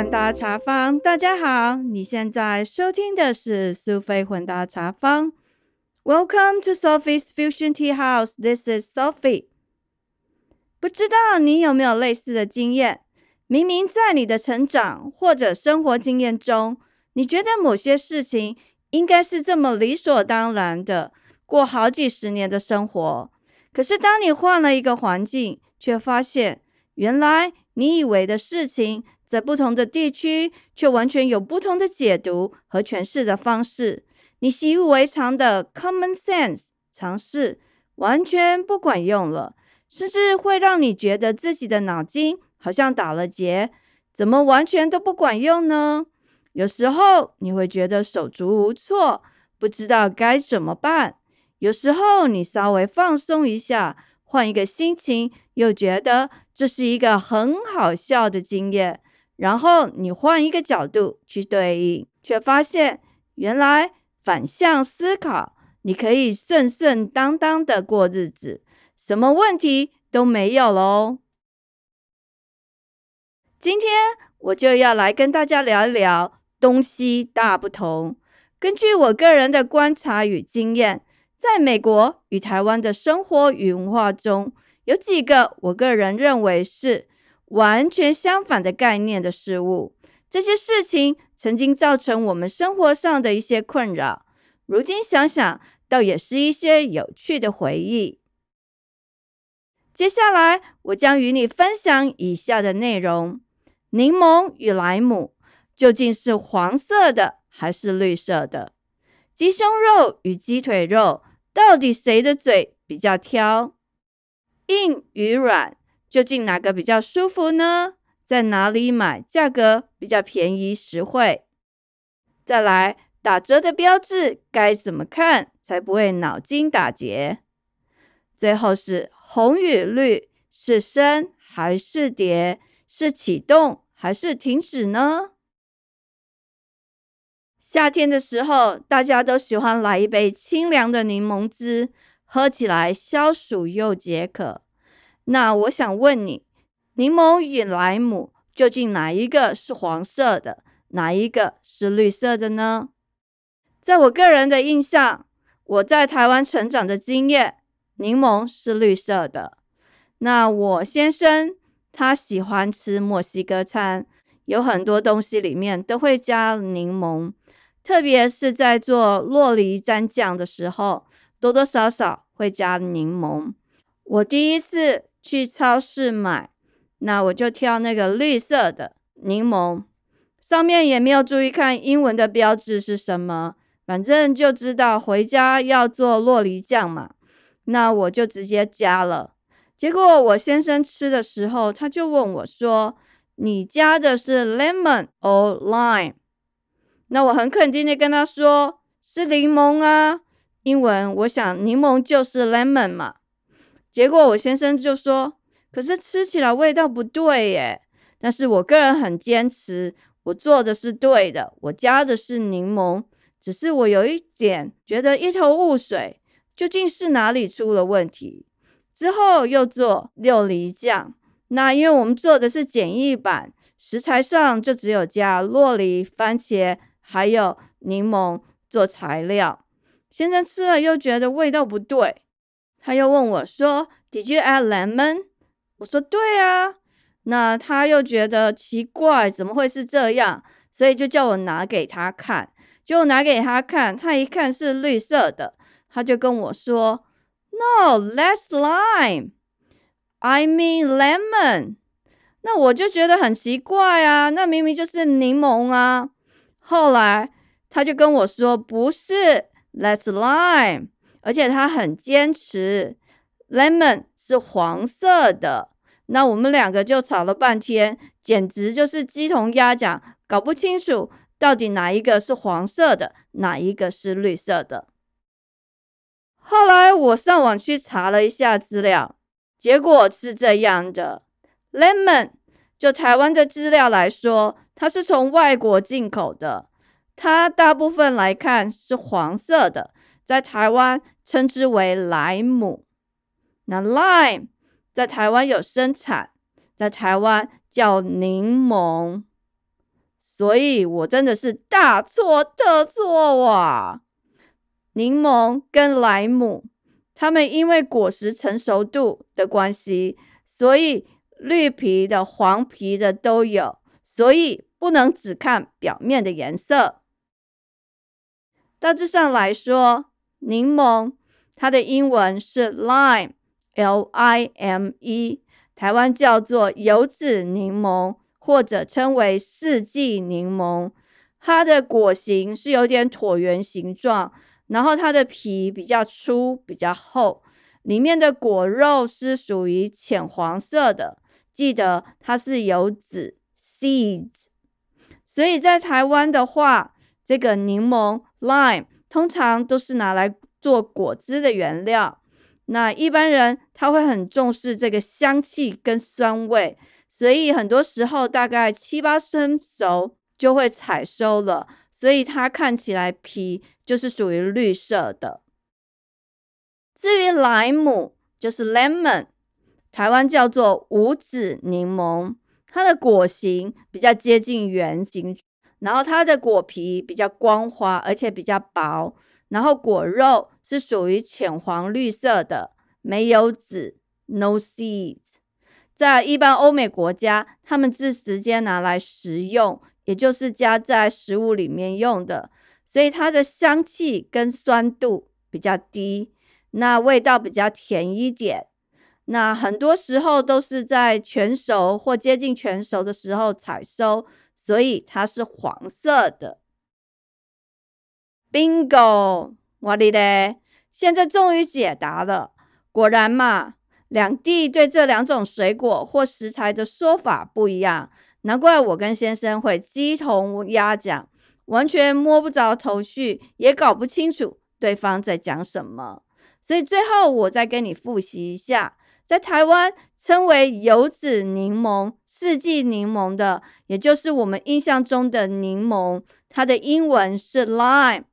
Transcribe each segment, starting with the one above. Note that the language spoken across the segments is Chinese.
混搭茶坊，大家好，你现在收听的是苏菲混搭茶坊。Welcome to Sophie's Fusion Tea House. This is Sophie. 不知道你有没有类似的经验？明明在你的成长或者生活经验中，你觉得某些事情应该是这么理所当然的，过好几十年的生活。可是当你换了一个环境，却发现原来你以为的事情。在不同的地区，却完全有不同的解读和诠释的方式。你习以为常的 common sense 尝试完全不管用了，甚至会让你觉得自己的脑筋好像打了结。怎么完全都不管用呢？有时候你会觉得手足无措，不知道该怎么办。有时候你稍微放松一下，换一个心情，又觉得这是一个很好笑的经验。然后你换一个角度去对应，却发现原来反向思考，你可以顺顺当当的过日子，什么问题都没有喽。今天我就要来跟大家聊一聊东西大不同。根据我个人的观察与经验，在美国与台湾的生活与文化中，有几个我个人认为是。完全相反的概念的事物，这些事情曾经造成我们生活上的一些困扰。如今想想，倒也是一些有趣的回忆。接下来，我将与你分享以下的内容：柠檬与莱姆究竟是黄色的还是绿色的？鸡胸肉与鸡腿肉到底谁的嘴比较挑？硬与软？究竟哪个比较舒服呢？在哪里买价格比较便宜实惠？再来，打折的标志该怎么看才不会脑筋打结？最后是红与绿是升还是跌？是启动还是停止呢？夏天的时候，大家都喜欢来一杯清凉的柠檬汁，喝起来消暑又解渴。那我想问你，柠檬与莱姆究竟哪一个是黄色的，哪一个是绿色的呢？在我个人的印象，我在台湾成长的经验，柠檬是绿色的。那我先生他喜欢吃墨西哥餐，有很多东西里面都会加柠檬，特别是在做洛梨蘸酱的时候，多多少少会加柠檬。我第一次。去超市买，那我就挑那个绿色的柠檬，上面也没有注意看英文的标志是什么，反正就知道回家要做洛梨酱嘛，那我就直接加了。结果我先生吃的时候，他就问我说：“你加的是 lemon or lime？” 那我很肯定的跟他说：“是柠檬啊。”英文我想柠檬就是 lemon 嘛。结果我先生就说：“可是吃起来味道不对耶。”但是我个人很坚持，我做的是对的，我加的是柠檬，只是我有一点觉得一头雾水，究竟是哪里出了问题？之后又做六梨酱，那因为我们做的是简易版，食材上就只有加洛梨、番茄还有柠檬做材料。先生吃了又觉得味道不对。他又问我说：“Did you add lemon？” 我说：“对啊。”那他又觉得奇怪，怎么会是这样？所以就叫我拿给他看。就拿给他看，他一看是绿色的，他就跟我说：“No, that's lime. I mean lemon。”那我就觉得很奇怪啊，那明明就是柠檬啊。后来他就跟我说：“不是，that's lime。”而且他很坚持，lemon 是黄色的。那我们两个就吵了半天，简直就是鸡同鸭讲，搞不清楚到底哪一个是黄色的，哪一个是绿色的。后来我上网去查了一下资料，结果是这样的：lemon 就台湾的资料来说，它是从外国进口的，它大部分来看是黄色的。在台湾称之为莱姆，那 lime 在台湾有生产，在台湾叫柠檬。所以我真的是大错特错哇！柠檬跟莱姆，它们因为果实成熟度的关系，所以绿皮的、黄皮的都有，所以不能只看表面的颜色。大致上来说，柠檬它的英文是 lime，L-I-M-E，台湾叫做油籽柠檬。或者称为四季柠檬，它的果形是有点椭圆形状，然后它的皮比较粗、比较厚，里面的果肉是属于浅黄色的。记得它是有籽 （seeds），所以在台湾的话，这个柠檬 （lime） 通常都是拿来做果汁的原料。那一般人他会很重视这个香气跟酸味。所以很多时候大概七八分熟就会采收了，所以它看起来皮就是属于绿色的。至于莱姆，就是 lemon，台湾叫做无籽柠檬，它的果形比较接近圆形，然后它的果皮比较光滑，而且比较薄，然后果肉是属于浅黄绿色的，没有籽，no seeds。在一般欧美国家，他们是直接拿来食用，也就是加在食物里面用的，所以它的香气跟酸度比较低，那味道比较甜一点。那很多时候都是在全熟或接近全熟的时候采收，所以它是黄色的。Bingo，我的嘞，现在终于解答了，果然嘛。两地对这两种水果或食材的说法不一样，难怪我跟先生会鸡同鸭讲，完全摸不着头绪，也搞不清楚对方在讲什么。所以最后我再跟你复习一下，在台湾称为油籽柠檬、四季柠檬的，也就是我们印象中的柠檬，它的英文是 lime，L-I-M-E，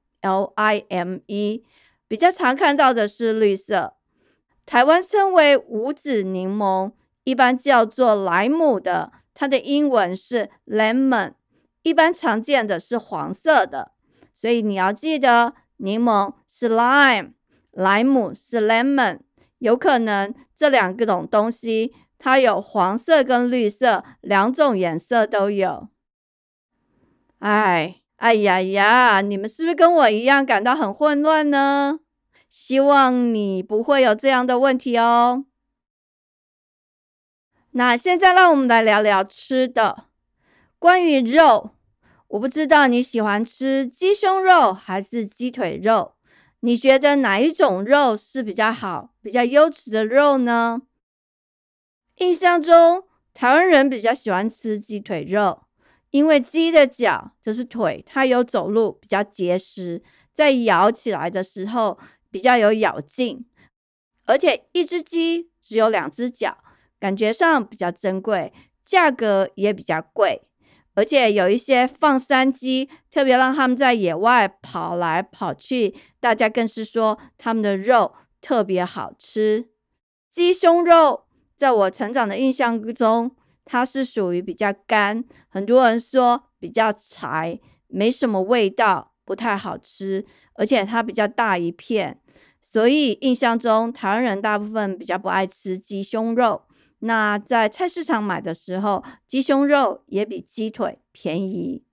比较常看到的是绿色。台湾称为五籽柠檬，一般叫做莱姆的，它的英文是 lemon，一般常见的是黄色的，所以你要记得，柠檬是 lime，莱姆是 lemon，有可能这两个种东西它有黄色跟绿色两种颜色都有。哎，哎呀呀，你们是不是跟我一样感到很混乱呢？希望你不会有这样的问题哦。那现在让我们来聊聊吃的。关于肉，我不知道你喜欢吃鸡胸肉还是鸡腿肉？你觉得哪一种肉是比较好、比较优质的肉呢？印象中，台湾人比较喜欢吃鸡腿肉，因为鸡的脚就是腿，它有走路比较结实，在咬起来的时候。比较有咬劲，而且一只鸡只有两只脚，感觉上比较珍贵，价格也比较贵。而且有一些放山鸡，特别让他们在野外跑来跑去，大家更是说他们的肉特别好吃。鸡胸肉在我成长的印象中，它是属于比较干，很多人说比较柴，没什么味道。不太好吃，而且它比较大一片，所以印象中台湾人大部分比较不爱吃鸡胸肉。那在菜市场买的时候，鸡胸肉也比鸡腿便宜。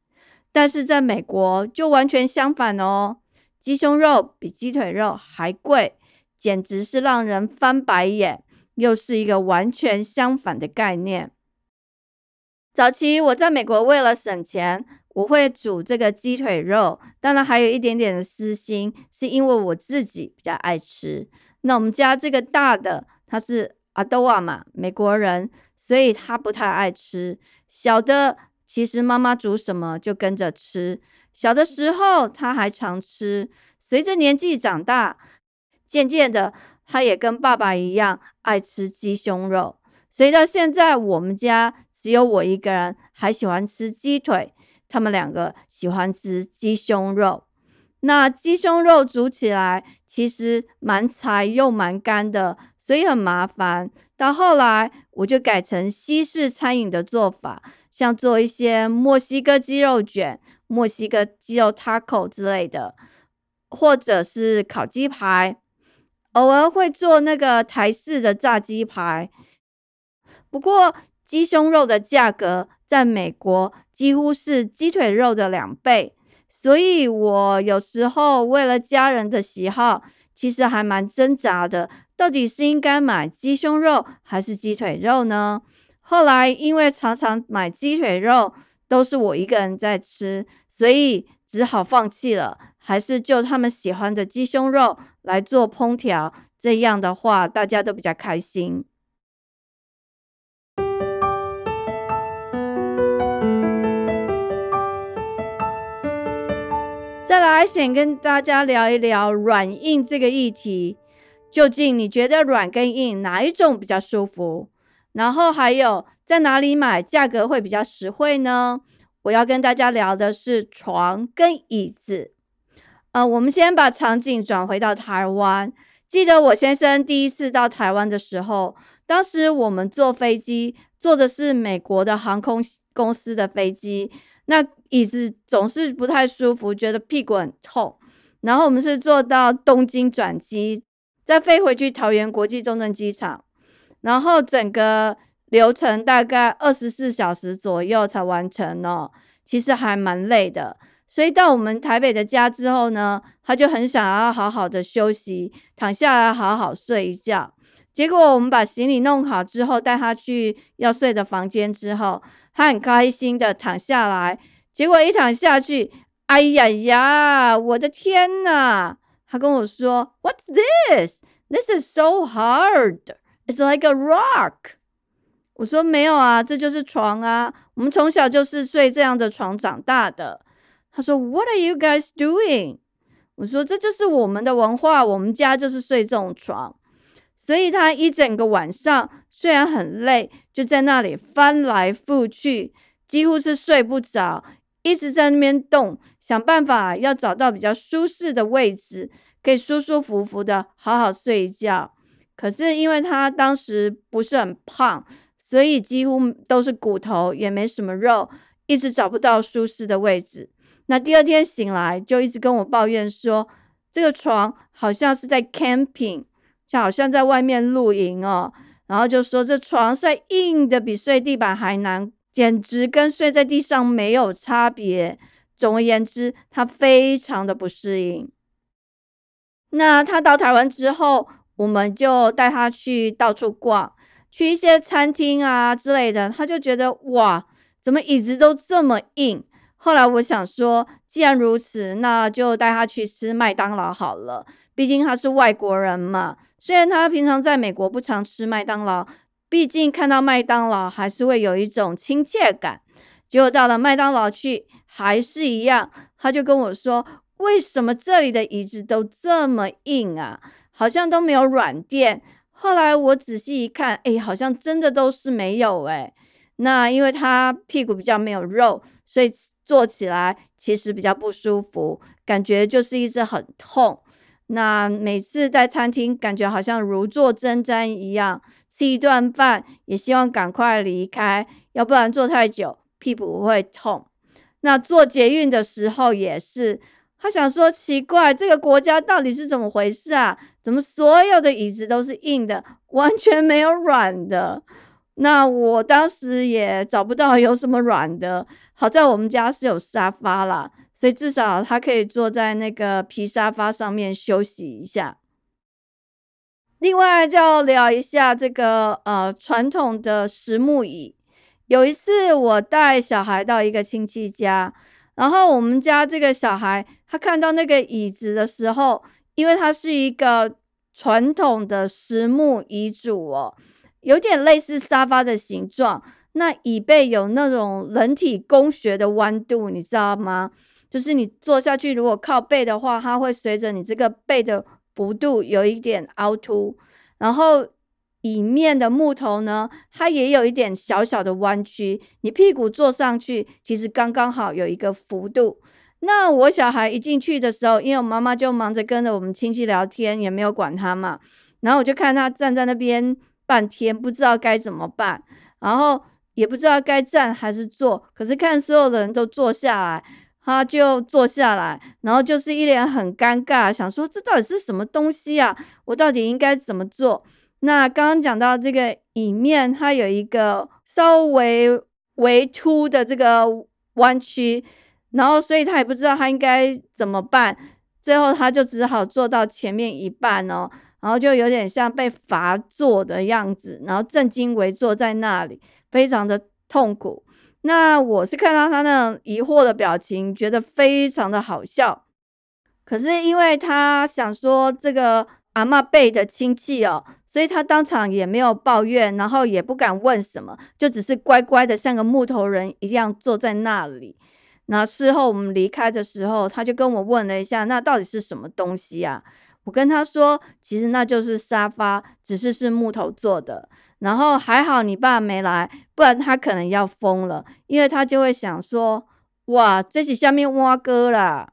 但是在美国就完全相反哦，鸡胸肉比鸡腿肉还贵，简直是让人翻白眼，又是一个完全相反的概念。早期我在美国为了省钱。我会煮这个鸡腿肉，当然还有一点点的私心，是因为我自己比较爱吃。那我们家这个大的他是阿多瓦嘛，美国人，所以他不太爱吃。小的其实妈妈煮什么就跟着吃。小的时候他还常吃，随着年纪长大，渐渐的他也跟爸爸一样爱吃鸡胸肉。所以到现在我们家只有我一个人还喜欢吃鸡腿。他们两个喜欢吃鸡胸肉，那鸡胸肉煮起来其实蛮柴又蛮干的，所以很麻烦。到后来我就改成西式餐饮的做法，像做一些墨西哥鸡肉卷、墨西哥鸡肉 taco 之类的，或者是烤鸡排。偶尔会做那个台式的炸鸡排。不过鸡胸肉的价格在美国几乎是鸡腿肉的两倍，所以我有时候为了家人的喜好，其实还蛮挣扎的，到底是应该买鸡胸肉还是鸡腿肉呢？后来因为常常买鸡腿肉都是我一个人在吃，所以只好放弃了，还是就他们喜欢的鸡胸肉来做烹调，这样的话大家都比较开心。再来，想跟大家聊一聊软硬这个议题。究竟你觉得软跟硬哪一种比较舒服？然后还有在哪里买价格会比较实惠呢？我要跟大家聊的是床跟椅子。呃，我们先把场景转回到台湾。记得我先生第一次到台湾的时候，当时我们坐飞机，坐的是美国的航空公司的飞机。那椅子总是不太舒服，觉得屁股很痛。然后我们是坐到东京转机，再飞回去桃园国际中正机场，然后整个流程大概二十四小时左右才完成哦。其实还蛮累的。所以到我们台北的家之后呢，他就很想要好好的休息，躺下来好好睡一觉。结果我们把行李弄好之后，带他去要睡的房间之后。他很开心的躺下来，结果一躺下去，哎呀呀，我的天呐！他跟我说：“What's this? This is so hard. It's like a rock.” 我说：“没有啊，这就是床啊，我们从小就是睡这样的床长大的。”他说：“What are you guys doing？” 我说：“这就是我们的文化，我们家就是睡这种床。”所以他一整个晚上虽然很累，就在那里翻来覆去，几乎是睡不着，一直在那边动，想办法要找到比较舒适的位置，可以舒舒服服的好好睡一觉。可是因为他当时不是很胖，所以几乎都是骨头，也没什么肉，一直找不到舒适的位置。那第二天醒来，就一直跟我抱怨说，这个床好像是在 camping。就好像在外面露营哦，然后就说这床睡硬的比睡地板还难，简直跟睡在地上没有差别。总而言之，他非常的不适应。那他到台湾之后，我们就带他去到处逛，去一些餐厅啊之类的，他就觉得哇，怎么椅子都这么硬？后来我想说，既然如此，那就带他去吃麦当劳好了。毕竟他是外国人嘛，虽然他平常在美国不常吃麦当劳，毕竟看到麦当劳还是会有一种亲切感。结果到了麦当劳去，还是一样，他就跟我说：“为什么这里的椅子都这么硬啊？好像都没有软垫。”后来我仔细一看，哎，好像真的都是没有哎。那因为他屁股比较没有肉，所以坐起来其实比较不舒服，感觉就是一直很痛。那每次在餐厅，感觉好像如坐针毡一样，吃一顿饭也希望赶快离开，要不然坐太久屁股会痛。那坐捷运的时候也是，他想说奇怪，这个国家到底是怎么回事啊？怎么所有的椅子都是硬的，完全没有软的？那我当时也找不到有什么软的，好在我们家是有沙发啦。所以至少他可以坐在那个皮沙发上面休息一下。另外，就要聊一下这个呃传统的实木椅。有一次，我带小孩到一个亲戚家，然后我们家这个小孩他看到那个椅子的时候，因为它是一个传统的实木椅组哦，有点类似沙发的形状，那椅背有那种人体工学的弯度，你知道吗？就是你坐下去，如果靠背的话，它会随着你这个背的幅度有一点凹凸，然后椅面的木头呢，它也有一点小小的弯曲。你屁股坐上去，其实刚刚好有一个幅度。那我小孩一进去的时候，因为我妈妈就忙着跟着我们亲戚聊天，也没有管他嘛。然后我就看他站在那边半天，不知道该怎么办。然后也不知道该站还是坐，可是看所有的人都坐下来，他就坐下来，然后就是一脸很尴尬，想说这到底是什么东西啊？我到底应该怎么做？那刚刚讲到这个椅面，它有一个稍微微凸的这个弯曲，然后所以他也不知道他应该怎么办，最后他就只好坐到前面一半哦，然后就有点像被罚坐的样子，然后正襟危坐在那里，非常的痛苦。那我是看到他那种疑惑的表情，觉得非常的好笑。可是因为他想说这个阿妈辈的亲戚哦。所以他当场也没有抱怨，然后也不敢问什么，就只是乖乖的像个木头人一样坐在那里。那事后我们离开的时候，他就跟我问了一下，那到底是什么东西啊？我跟他说，其实那就是沙发，只是是木头做的。然后还好你爸没来，不然他可能要疯了，因为他就会想说，哇，这是下面挖哥啦。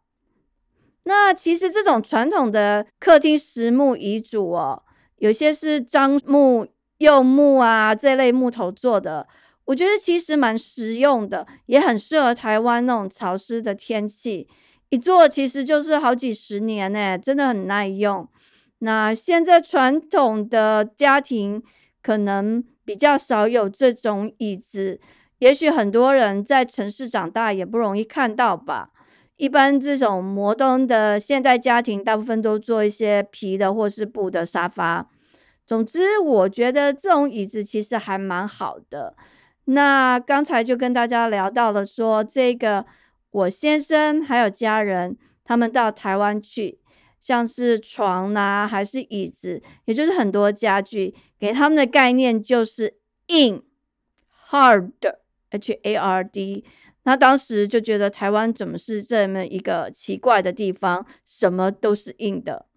那其实这种传统的客厅实木遗嘱哦。有些是樟木、柚木啊这类木头做的，我觉得其实蛮实用的，也很适合台湾那种潮湿的天气。一做其实就是好几十年呢，真的很耐用。那现在传统的家庭可能比较少有这种椅子，也许很多人在城市长大也不容易看到吧。一般这种摩登的现代家庭，大部分都做一些皮的或是布的沙发。总之，我觉得这种椅子其实还蛮好的。那刚才就跟大家聊到了，说这个我先生还有家人他们到台湾去，像是床呐，还是椅子，也就是很多家具，给他们的概念就是硬，hard，h a r d。那当时就觉得台湾怎么是这么一个奇怪的地方，什么都是硬的。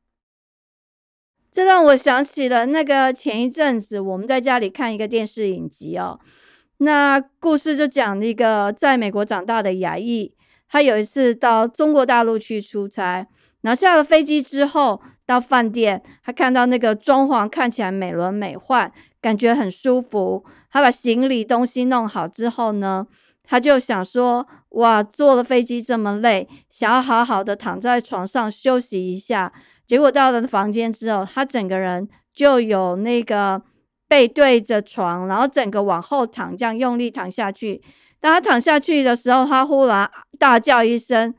这让我想起了那个前一阵子我们在家里看一个电视影集哦，那故事就讲一个在美国长大的亚裔，他有一次到中国大陆去出差，然后下了飞机之后到饭店，他看到那个装潢看起来美轮美奂，感觉很舒服。他把行李东西弄好之后呢？他就想说，哇，坐了飞机这么累，想要好好的躺在床上休息一下。结果到了房间之后，他整个人就有那个背对着床，然后整个往后躺，这样用力躺下去。当他躺下去的时候，他忽然大叫一声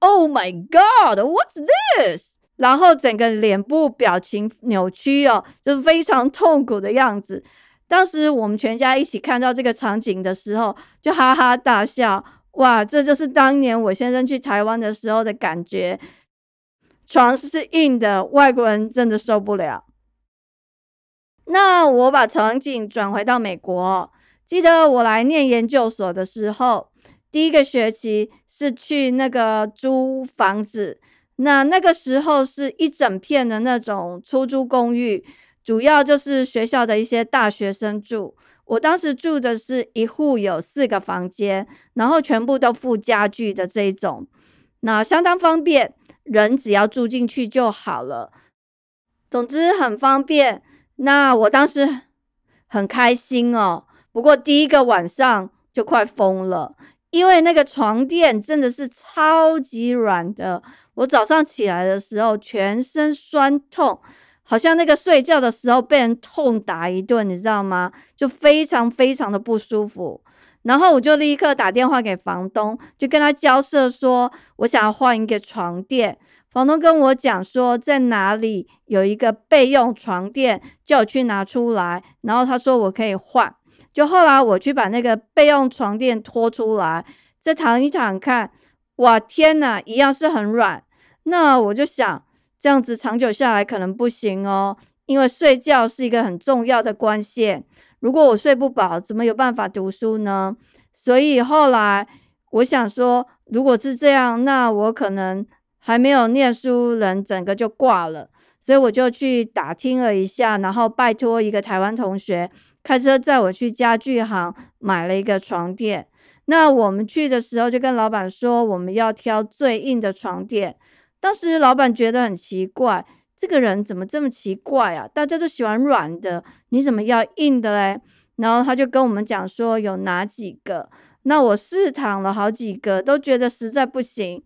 ：“Oh my God, what's this？” 然后整个脸部表情扭曲哦，就是非常痛苦的样子。当时我们全家一起看到这个场景的时候，就哈哈大笑。哇，这就是当年我先生去台湾的时候的感觉。床是硬的，外国人真的受不了。那我把场景转回到美国，记得我来念研究所的时候，第一个学期是去那个租房子。那那个时候是一整片的那种出租公寓。主要就是学校的一些大学生住，我当时住的是一户有四个房间，然后全部都附家具的这种，那相当方便，人只要住进去就好了。总之很方便。那我当时很开心哦。不过第一个晚上就快疯了，因为那个床垫真的是超级软的，我早上起来的时候全身酸痛。好像那个睡觉的时候被人痛打一顿，你知道吗？就非常非常的不舒服。然后我就立刻打电话给房东，就跟他交涉说，我想要换一个床垫。房东跟我讲说，在哪里有一个备用床垫，叫我去拿出来。然后他说我可以换。就后来我去把那个备用床垫拖出来，再躺一躺看，哇，天哪，一样是很软。那我就想。这样子长久下来可能不行哦，因为睡觉是一个很重要的关键。如果我睡不饱，怎么有办法读书呢？所以后来我想说，如果是这样，那我可能还没有念书，人整个就挂了。所以我就去打听了一下，然后拜托一个台湾同学开车载我去家具行买了一个床垫。那我们去的时候就跟老板说，我们要挑最硬的床垫。当时老板觉得很奇怪，这个人怎么这么奇怪啊？大家都喜欢软的，你怎么要硬的嘞？然后他就跟我们讲说有哪几个。那我试躺了好几个，都觉得实在不行。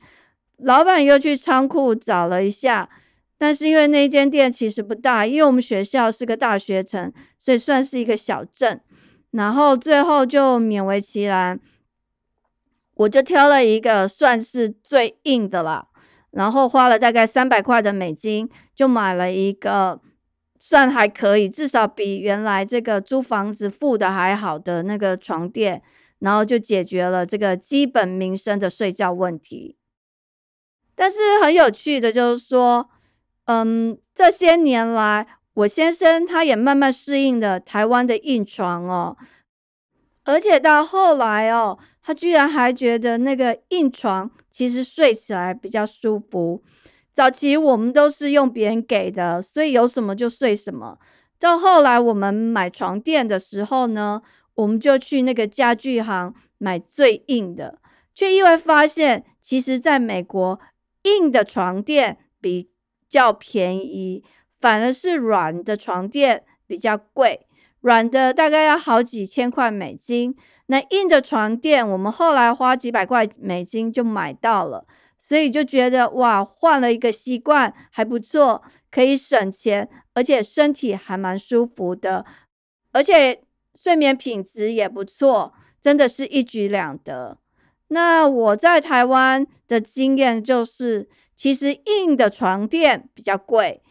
老板又去仓库找了一下，但是因为那间店其实不大，因为我们学校是个大学城，所以算是一个小镇。然后最后就勉为其难，我就挑了一个算是最硬的了。然后花了大概三百块的美金，就买了一个算还可以，至少比原来这个租房子付的还好的那个床垫。然后就解决了这个基本民生的睡觉问题。但是很有趣的就是说，嗯，这些年来，我先生他也慢慢适应了台湾的硬床哦，而且到后来哦，他居然还觉得那个硬床其实睡起来比较舒服。早期我们都是用别人给的，所以有什么就睡什么。到后来我们买床垫的时候呢？我们就去那个家具行买最硬的，却意外发现，其实在美国，硬的床垫比较便宜，反而是软的床垫比较贵。软的大概要好几千块美金，那硬的床垫我们后来花几百块美金就买到了，所以就觉得哇，换了一个习惯还不错，可以省钱，而且身体还蛮舒服的，而且。睡眠品质也不错，真的是一举两得。那我在台湾的经验就是，其实硬的床垫比较贵。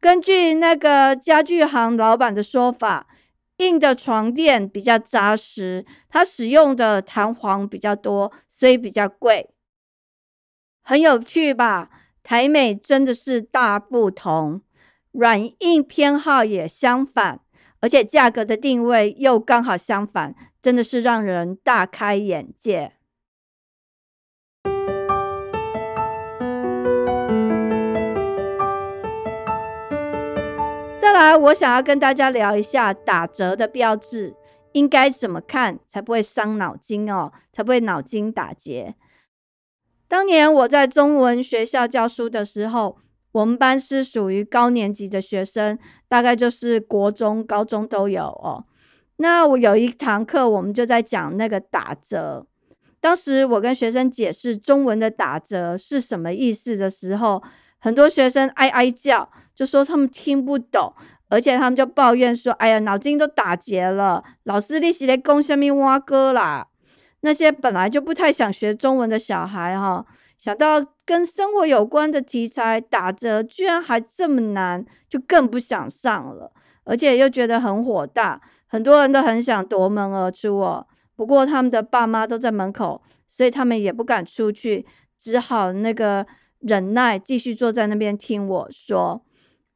根据那个家具行老板的说法，硬的床垫比较扎实，它使用的弹簧比较多，所以比较贵。很有趣吧？台美真的是大不同，软硬偏好也相反。而且价格的定位又刚好相反，真的是让人大开眼界。再来，我想要跟大家聊一下打折的标志应该怎么看，才不会伤脑筋哦，才不会脑筋打结。当年我在中文学校教书的时候。我们班是属于高年级的学生，大概就是国中、高中都有哦。那我有一堂课，我们就在讲那个打折。当时我跟学生解释中文的打折是什么意思的时候，很多学生哀哀叫，就说他们听不懂，而且他们就抱怨说：“哎呀，脑筋都打结了，老师你是在讲什么蛙哥啦？”那些本来就不太想学中文的小孩哈。想到跟生活有关的题材打折居然还这么难，就更不想上了，而且又觉得很火大。很多人都很想夺门而出哦，不过他们的爸妈都在门口，所以他们也不敢出去，只好那个忍耐，继续坐在那边听我说。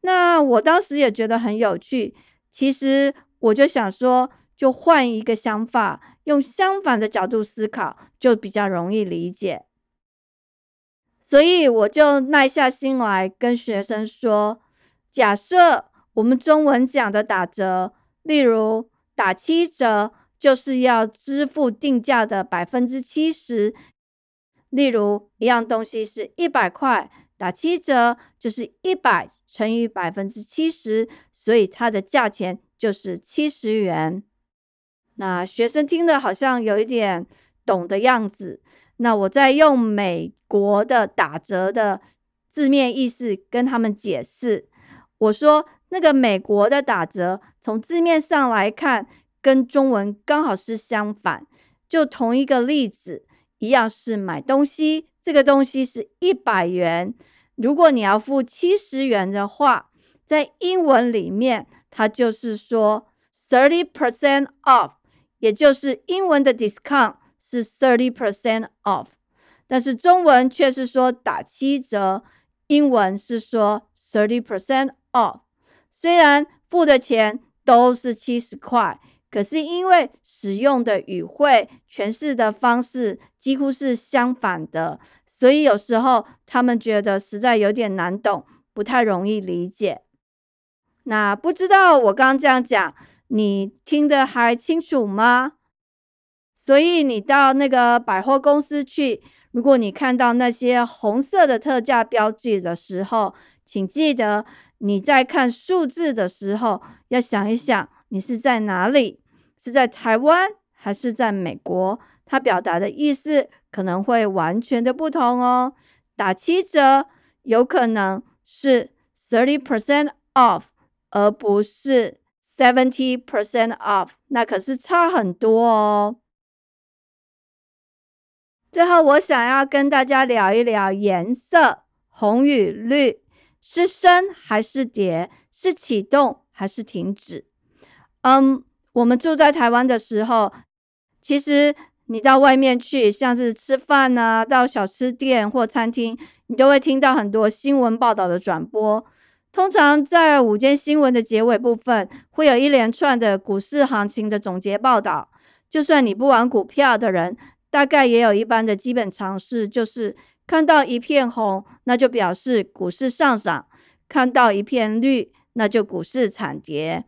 那我当时也觉得很有趣，其实我就想说，就换一个想法，用相反的角度思考，就比较容易理解。所以我就耐下心来跟学生说：假设我们中文讲的打折，例如打七折，就是要支付定价的百分之七十。例如一样东西是一百块，打七折就是一百乘以百分之七十，所以它的价钱就是七十元。那学生听的好像有一点懂的样子。那我再用美国的打折的字面意思跟他们解释，我说那个美国的打折从字面上来看，跟中文刚好是相反。就同一个例子，一样是买东西，这个东西是一百元，如果你要付七十元的话，在英文里面它就是说 thirty percent off，也就是英文的 discount。是 thirty percent off，但是中文却是说打七折，英文是说 thirty percent off。虽然付的钱都是七十块，可是因为使用的语汇、诠释的方式几乎是相反的，所以有时候他们觉得实在有点难懂，不太容易理解。那不知道我刚这样讲，你听得还清楚吗？所以你到那个百货公司去，如果你看到那些红色的特价标记的时候，请记得你在看数字的时候要想一想，你是在哪里？是在台湾还是在美国，它表达的意思可能会完全的不同哦。打七折有可能是 thirty percent off，而不是 seventy percent off，那可是差很多哦。最后，我想要跟大家聊一聊颜色，红与绿是升还是跌，是启动还是停止？嗯，我们住在台湾的时候，其实你到外面去，像是吃饭啊，到小吃店或餐厅，你都会听到很多新闻报道的转播。通常在午间新闻的结尾部分，会有一连串的股市行情的总结报道。就算你不玩股票的人，大概也有一般的基本常识，就是看到一片红，那就表示股市上涨；看到一片绿，那就股市惨跌。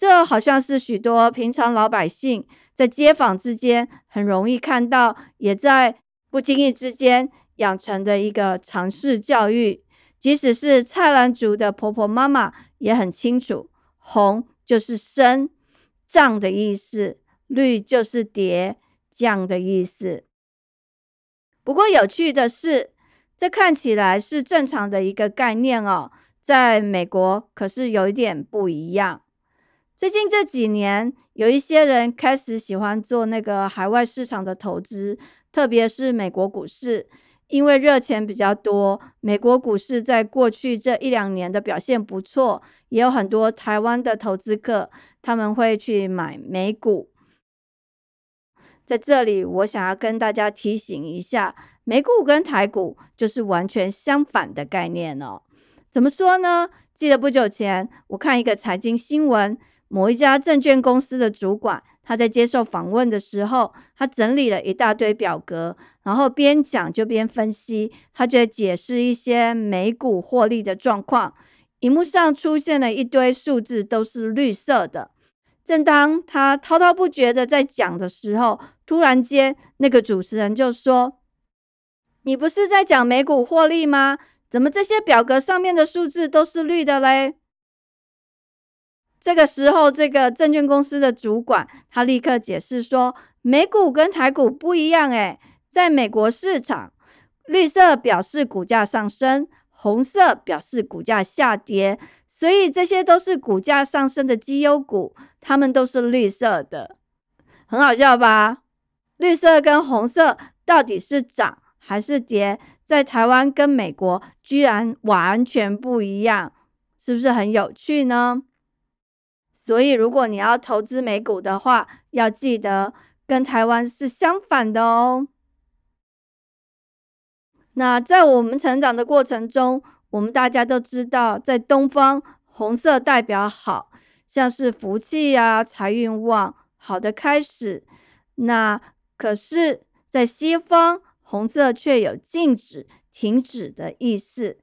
这好像是许多平常老百姓在街坊之间很容易看到，也在不经意之间养成的一个常识教育。即使是菜篮族的婆婆妈妈也很清楚，红就是升涨的意思，绿就是跌。降的意思。不过有趣的是，这看起来是正常的一个概念哦，在美国可是有一点不一样。最近这几年，有一些人开始喜欢做那个海外市场的投资，特别是美国股市，因为热钱比较多。美国股市在过去这一两年的表现不错，也有很多台湾的投资客他们会去买美股。在这里，我想要跟大家提醒一下，美股跟台股就是完全相反的概念哦。怎么说呢？记得不久前我看一个财经新闻，某一家证券公司的主管他在接受访问的时候，他整理了一大堆表格，然后边讲就边分析，他就解释一些美股获利的状况。荧幕上出现了一堆数字，都是绿色的。正当他滔滔不绝的在讲的时候，突然间那个主持人就说：“你不是在讲美股获利吗？怎么这些表格上面的数字都是绿的嘞？”这个时候，这个证券公司的主管他立刻解释说：“美股跟台股不一样，诶，在美国市场，绿色表示股价上升，红色表示股价下跌。”所以这些都是股价上升的绩优股，它们都是绿色的，很好笑吧？绿色跟红色到底是涨还是跌？在台湾跟美国居然完全不一样，是不是很有趣呢？所以如果你要投资美股的话，要记得跟台湾是相反的哦。那在我们成长的过程中，我们大家都知道，在东方，红色代表好，像是福气呀、财运旺、好的开始。那可是，在西方，红色却有禁止、停止的意思。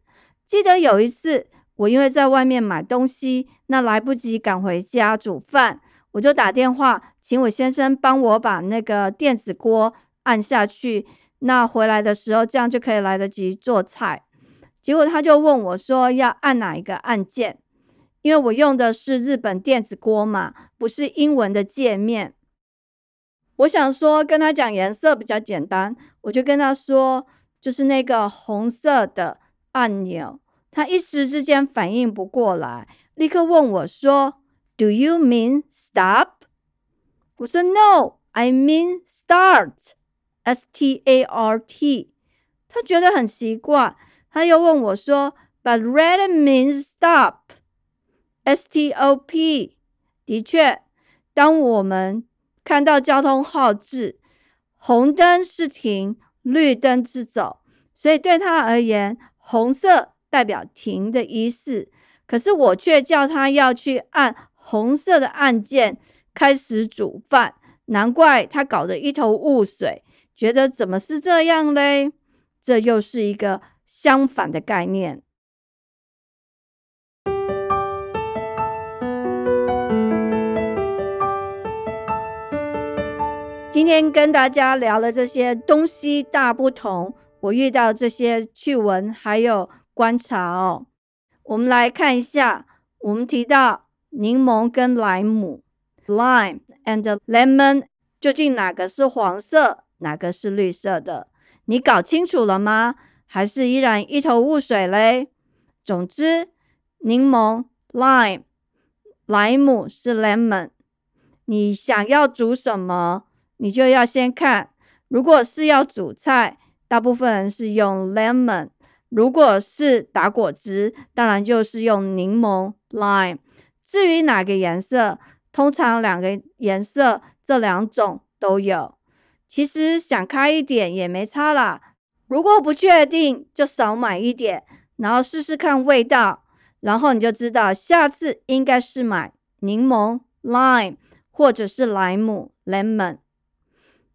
记得有一次，我因为在外面买东西，那来不及赶回家煮饭，我就打电话请我先生帮我把那个电子锅按下去。那回来的时候，这样就可以来得及做菜。结果他就问我说：“要按哪一个按键？”因为我用的是日本电子锅嘛，不是英文的界面。我想说跟他讲颜色比较简单，我就跟他说就是那个红色的按钮。他一时之间反应不过来，立刻问我说：“Do you mean stop？” 我说：“No, I mean start. S T A R T。”他觉得很奇怪。他又问我说：“But red means stop, S T O P。”的确，当我们看到交通号志，红灯是停，绿灯是走，所以对他而言，红色代表停的意思。可是我却叫他要去按红色的按键开始煮饭，难怪他搞得一头雾水，觉得怎么是这样嘞？这又是一个。相反的概念。今天跟大家聊了这些东西大不同，我遇到这些趣闻还有观察哦。我们来看一下，我们提到柠檬跟莱姆，lime and lemon，究竟哪个是黄色，哪个是绿色的？你搞清楚了吗？还是依然一头雾水嘞？总之，柠檬 lime，莱姆是 lemon。你想要煮什么，你就要先看。如果是要煮菜，大部分人是用 lemon；如果是打果汁，当然就是用柠檬 lime。至于哪个颜色，通常两个颜色这两种都有。其实想开一点也没差啦。如果不确定，就少买一点，然后试试看味道，然后你就知道下次应该是买柠檬 lime，或者是莱姆 lemon。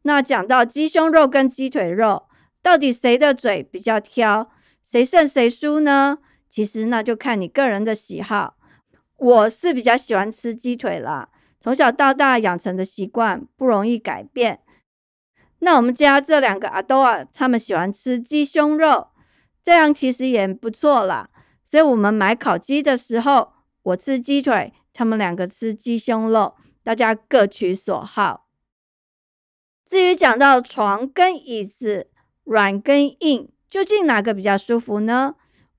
那讲到鸡胸肉跟鸡腿肉，到底谁的嘴比较挑，谁胜谁输呢？其实那就看你个人的喜好。我是比较喜欢吃鸡腿啦，从小到大养成的习惯不容易改变。那我们家这两个阿多啊，他们喜欢吃鸡胸肉，这样其实也不错啦。所以我们买烤鸡的时候，我吃鸡腿，他们两个吃鸡胸肉，大家各取所好。至于讲到床跟椅子，软跟硬，究竟哪个比较舒服呢？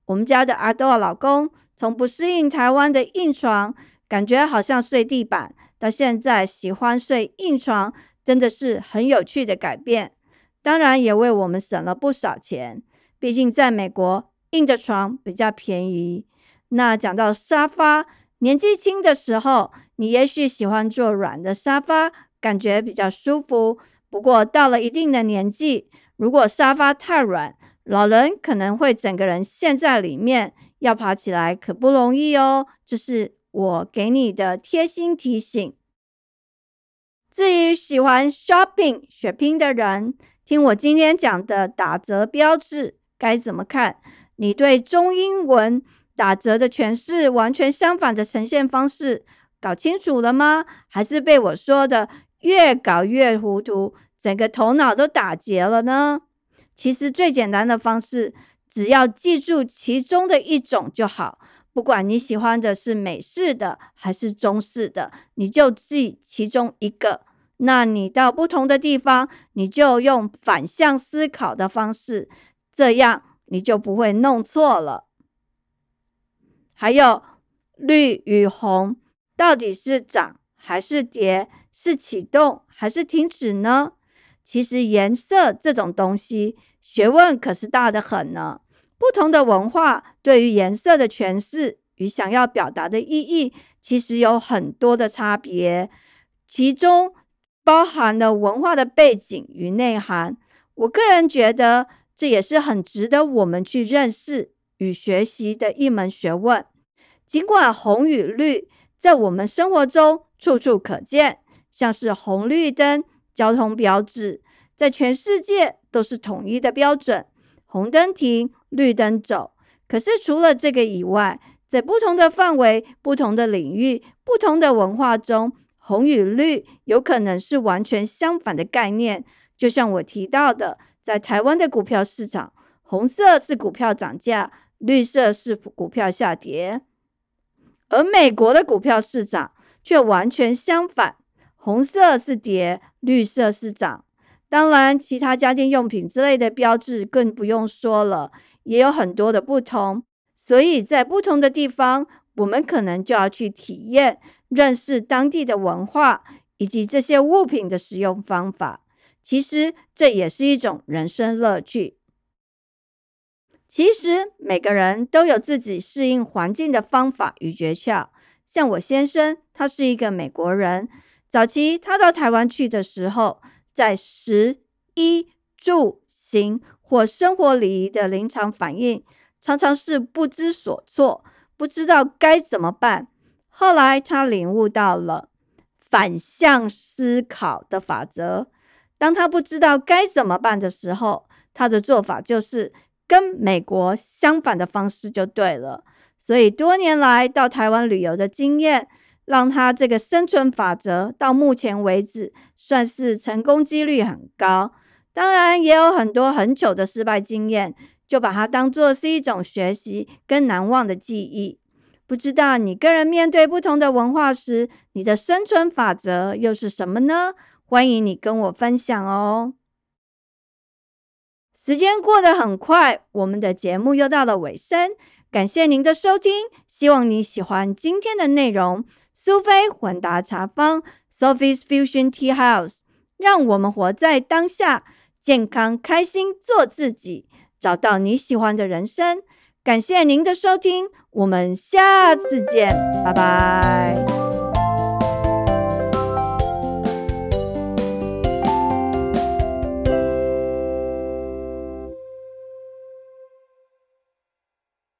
我们家的阿多老公从不适应台湾的硬床，感觉好像睡地板，到现在喜欢睡硬床。真的是很有趣的改变，当然也为我们省了不少钱。毕竟在美国，硬的床比较便宜。那讲到沙发，年纪轻的时候，你也许喜欢坐软的沙发，感觉比较舒服。不过到了一定的年纪，如果沙发太软，老人可能会整个人陷在里面，要爬起来可不容易哦。这是我给你的贴心提醒。至于喜欢 shopping 血拼的人，听我今天讲的打折标志该怎么看？你对中英文打折的诠释完全相反的呈现方式搞清楚了吗？还是被我说的越搞越糊涂，整个头脑都打结了呢？其实最简单的方式，只要记住其中的一种就好。不管你喜欢的是美式的还是中式的，你就记其中一个。那你到不同的地方，你就用反向思考的方式，这样你就不会弄错了。还有绿与红到底是涨还是跌，是启动还是停止呢？其实颜色这种东西，学问可是大的很呢。不同的文化对于颜色的诠释与想要表达的意义，其实有很多的差别，其中包含了文化的背景与内涵。我个人觉得，这也是很值得我们去认识与学习的一门学问。尽管红与绿在我们生活中处处可见，像是红绿灯、交通标志，在全世界都是统一的标准。红灯停，绿灯走。可是除了这个以外，在不同的范围、不同的领域、不同的文化中，红与绿有可能是完全相反的概念。就像我提到的，在台湾的股票市场，红色是股票涨价，绿色是股票下跌；而美国的股票市场却完全相反，红色是跌，绿色是涨。当然，其他家电用品之类的标志更不用说了，也有很多的不同。所以在不同的地方，我们可能就要去体验、认识当地的文化以及这些物品的使用方法。其实这也是一种人生乐趣。其实每个人都有自己适应环境的方法与诀窍。像我先生，他是一个美国人，早期他到台湾去的时候。在食衣住行或生活礼仪的临场反应，常常是不知所措，不知道该怎么办。后来他领悟到了反向思考的法则。当他不知道该怎么办的时候，他的做法就是跟美国相反的方式就对了。所以多年来到台湾旅游的经验。让他这个生存法则到目前为止算是成功几率很高，当然也有很多很糗的失败经验，就把它当做是一种学习跟难忘的记忆。不知道你个人面对不同的文化时，你的生存法则又是什么呢？欢迎你跟我分享哦。时间过得很快，我们的节目又到了尾声。感谢您的收听，希望你喜欢今天的内容。苏菲混搭茶坊 （Sophie's Fusion Tea House），让我们活在当下，健康开心做自己，找到你喜欢的人生。感谢您的收听，我们下次见，拜拜。